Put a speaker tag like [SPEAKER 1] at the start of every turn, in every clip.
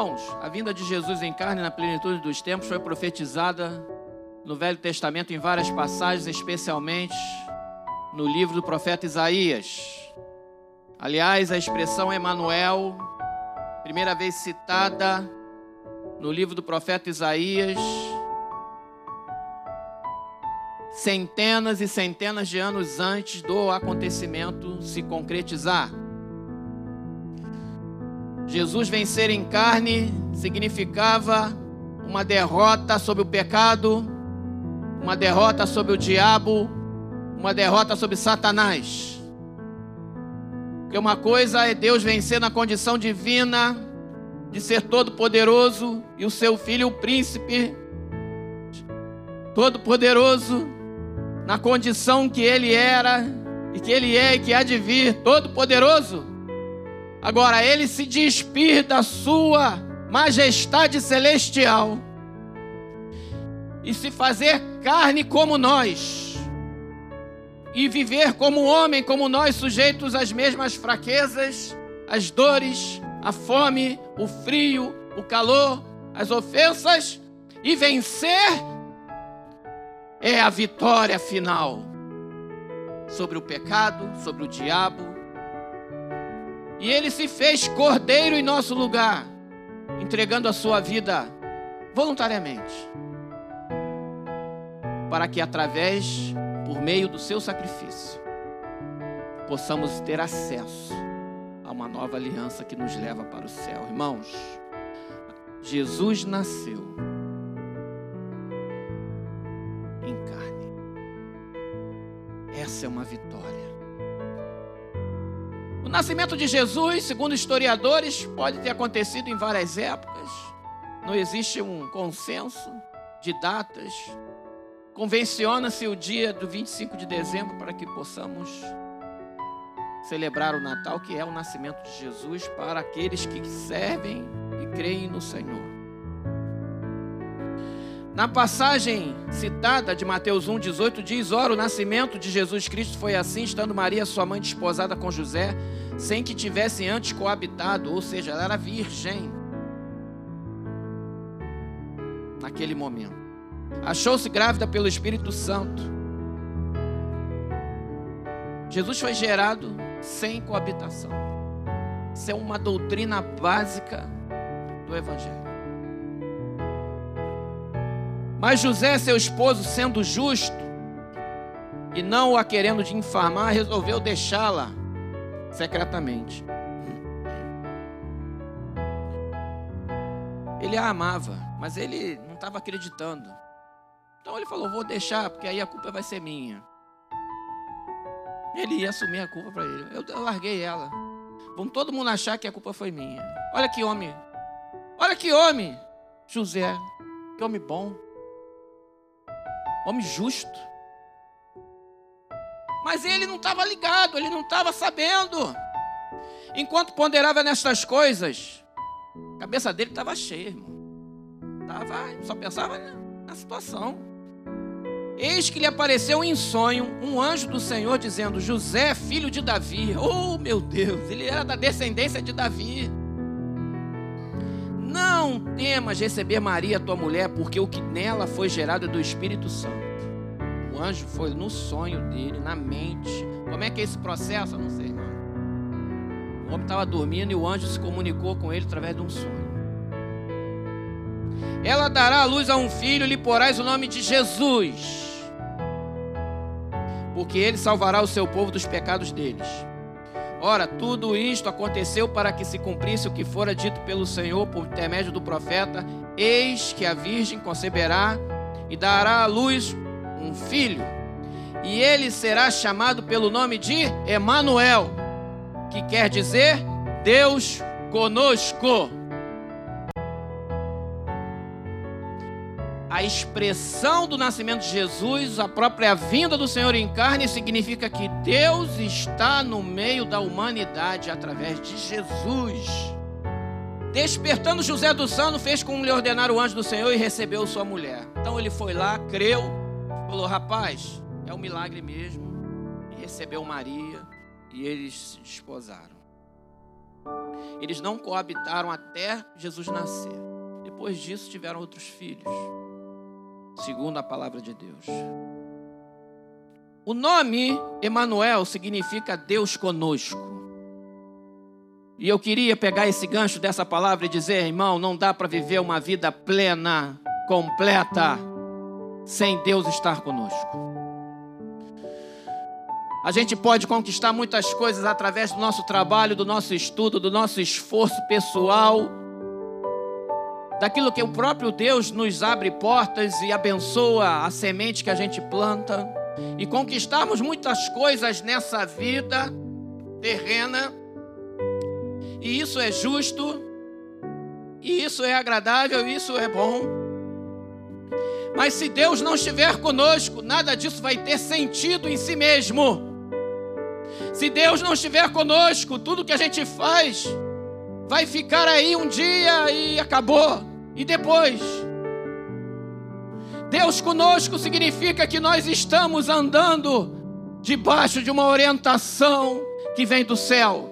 [SPEAKER 1] Irmãos, a vinda de Jesus em carne na plenitude dos tempos foi profetizada no Velho Testamento em várias passagens, especialmente no livro do profeta Isaías. Aliás, a expressão Emanuel, primeira vez citada no livro do profeta Isaías, centenas e centenas de anos antes do acontecimento se concretizar. Jesus vencer em carne significava uma derrota sobre o pecado, uma derrota sobre o diabo, uma derrota sobre Satanás. Porque uma coisa é Deus vencer na condição divina de ser todo-poderoso e o seu filho, o príncipe, todo-poderoso, na condição que ele era e que ele é e que há de vir, todo-poderoso. Agora, ele se despir da sua majestade celestial e se fazer carne como nós e viver como homem, como nós, sujeitos às mesmas fraquezas, às dores, a fome, o frio, o calor, as ofensas e vencer é a vitória final sobre o pecado, sobre o diabo. E ele se fez cordeiro em nosso lugar, entregando a sua vida voluntariamente, para que através, por meio do seu sacrifício, possamos ter acesso a uma nova aliança que nos leva para o céu. Irmãos, Jesus nasceu em carne. Essa é uma vitória. O nascimento de Jesus, segundo historiadores, pode ter acontecido em várias épocas. Não existe um consenso de datas. Convenciona-se o dia do 25 de dezembro para que possamos celebrar o Natal, que é o nascimento de Jesus para aqueles que servem e creem no Senhor. Na passagem citada de Mateus 1,18 diz: Ora, o nascimento de Jesus Cristo foi assim, estando Maria, sua mãe, desposada com José, sem que tivessem antes coabitado, ou seja, ela era virgem. Naquele momento, achou-se grávida pelo Espírito Santo. Jesus foi gerado sem coabitação. Isso é uma doutrina básica do Evangelho. Mas José, seu esposo, sendo justo e não a querendo de infamar, resolveu deixá-la secretamente. Ele a amava, mas ele não estava acreditando. Então ele falou: Vou deixar, porque aí a culpa vai ser minha. Ele ia assumir a culpa para ele. Eu, larguei ela. Vamos todo mundo achar que a culpa foi minha. Olha que homem. Olha que homem. José. Que homem bom. Homem justo. Mas ele não estava ligado, ele não estava sabendo. Enquanto ponderava nestas coisas, a cabeça dele estava cheia, irmão. Tava, só pensava na situação. Eis que lhe apareceu em sonho um anjo do Senhor dizendo: José, filho de Davi. Oh, meu Deus, ele era da descendência de Davi. Não temas receber Maria, tua mulher, porque o que nela foi gerado é do Espírito Santo. O anjo foi no sonho dele, na mente. Como é que é esse processo? Eu não sei, irmão. O homem estava dormindo e o anjo se comunicou com ele através de um sonho. Ela dará a luz a um filho, lhe porás o nome de Jesus porque ele salvará o seu povo dos pecados deles. Ora, tudo isto aconteceu para que se cumprisse o que fora dito pelo Senhor por intermédio do profeta: Eis que a virgem conceberá e dará à luz um filho, e ele será chamado pelo nome de Emanuel, que quer dizer Deus conosco. A expressão do nascimento de Jesus, a própria vinda do Senhor em carne, significa que Deus está no meio da humanidade através de Jesus. Despertando José do sono, fez como lhe ordenar o anjo do Senhor e recebeu sua mulher. Então ele foi lá, creu, falou: Rapaz, é um milagre mesmo. E recebeu Maria e eles se desposaram. Eles não coabitaram até Jesus nascer. Depois disso, tiveram outros filhos, segundo a palavra de Deus. O nome Emanuel significa Deus conosco. E eu queria pegar esse gancho dessa palavra e dizer, irmão, não dá para viver uma vida plena, completa, sem Deus estar conosco. A gente pode conquistar muitas coisas através do nosso trabalho, do nosso estudo, do nosso esforço pessoal, daquilo que o próprio Deus nos abre portas e abençoa a semente que a gente planta, e conquistarmos muitas coisas nessa vida terrena e isso é justo, e isso é agradável, e isso é bom. Mas se Deus não estiver conosco, nada disso vai ter sentido em si mesmo. Se Deus não estiver conosco, tudo que a gente faz vai ficar aí um dia e acabou. E depois? Deus conosco significa que nós estamos andando debaixo de uma orientação que vem do céu.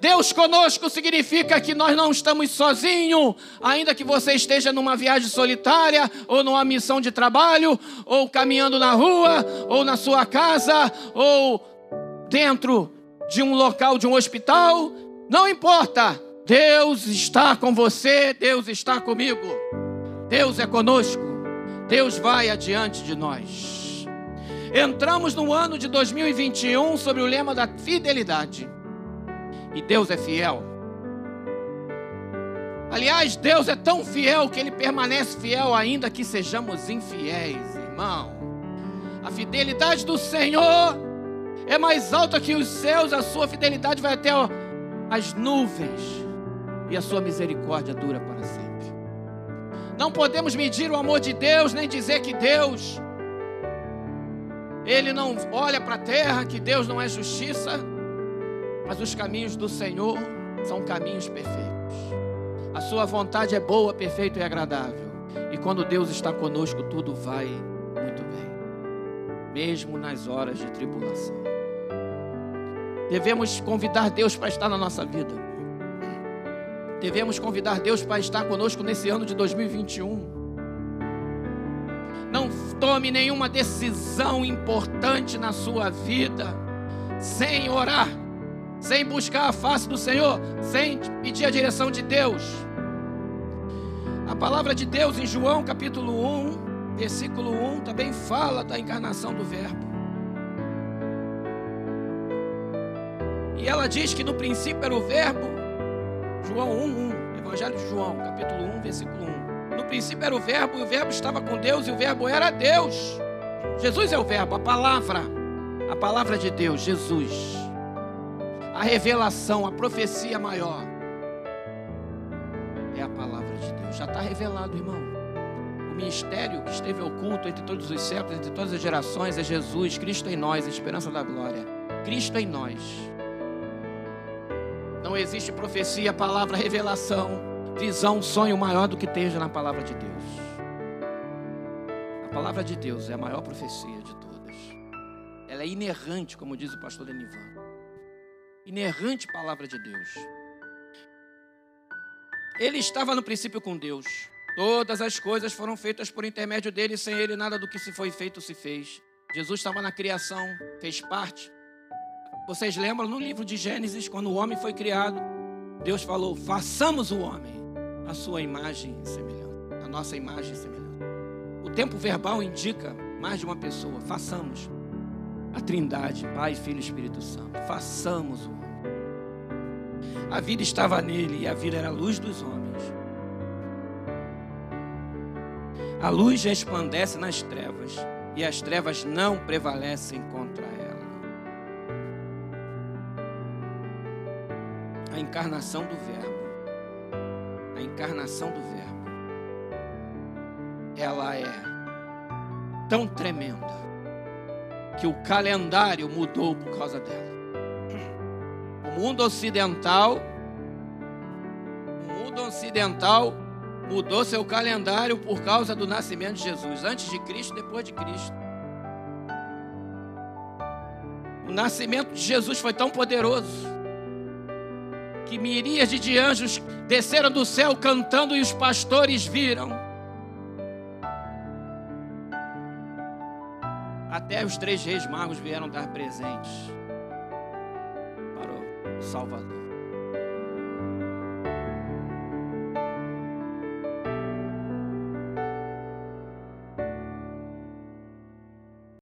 [SPEAKER 1] Deus conosco significa que nós não estamos sozinhos, ainda que você esteja numa viagem solitária, ou numa missão de trabalho, ou caminhando na rua, ou na sua casa, ou dentro de um local de um hospital, não importa. Deus está com você, Deus está comigo. Deus é conosco. Deus vai adiante de nós. Entramos no ano de 2021 sobre o lema da fidelidade. E Deus é fiel. Aliás, Deus é tão fiel que Ele permanece fiel ainda que sejamos infiéis, irmão. A fidelidade do Senhor é mais alta que os céus, a sua fidelidade vai até as nuvens, e a sua misericórdia dura para sempre. Não podemos medir o amor de Deus, nem dizer que Deus, Ele não olha para a terra, que Deus não é justiça. Mas os caminhos do Senhor são caminhos perfeitos. A sua vontade é boa, perfeita e agradável. E quando Deus está conosco, tudo vai muito bem, mesmo nas horas de tribulação. Devemos convidar Deus para estar na nossa vida. Devemos convidar Deus para estar conosco nesse ano de 2021. Não tome nenhuma decisão importante na sua vida sem orar sem buscar a face do Senhor, sem pedir a direção de Deus. A palavra de Deus em João capítulo 1, versículo 1, também fala da encarnação do Verbo. E ela diz que no princípio era o Verbo, João 1, 1, Evangelho de João, capítulo 1, versículo 1. No princípio era o Verbo, e o Verbo estava com Deus, e o Verbo era Deus. Jesus é o Verbo, a palavra, a palavra de Deus, Jesus a revelação, a profecia maior é a palavra de Deus. Já está revelado, irmão. O ministério que esteve oculto entre todos os séculos, entre todas as gerações, é Jesus, Cristo em nós, a esperança da glória. Cristo em nós. Não existe profecia, palavra, revelação, visão, sonho maior do que esteja na palavra de Deus. A palavra de Deus é a maior profecia de todas. Ela é inerrante, como diz o pastor Denivan inerrante palavra de Deus. Ele estava no princípio com Deus. Todas as coisas foram feitas por intermédio dele, sem ele nada do que se foi feito se fez. Jesus estava na criação, fez parte. Vocês lembram no livro de Gênesis, quando o homem foi criado, Deus falou: façamos o homem a sua imagem e semelhança, a nossa imagem e semelhança. O tempo verbal indica mais de uma pessoa, façamos a Trindade, Pai, Filho e Espírito Santo. Façamos o homem. A vida estava nele e a vida era a luz dos homens. A luz resplandece nas trevas e as trevas não prevalecem contra A encarnação do Verbo. A encarnação do Verbo. Ela é tão tremenda que o calendário mudou por causa dela. O mundo ocidental, o mundo ocidental mudou seu calendário por causa do nascimento de Jesus, antes de Cristo, depois de Cristo. O nascimento de Jesus foi tão poderoso que miríade de anjos desceram do céu cantando e os pastores viram. Até os três reis magos vieram dar presentes para o Salvador.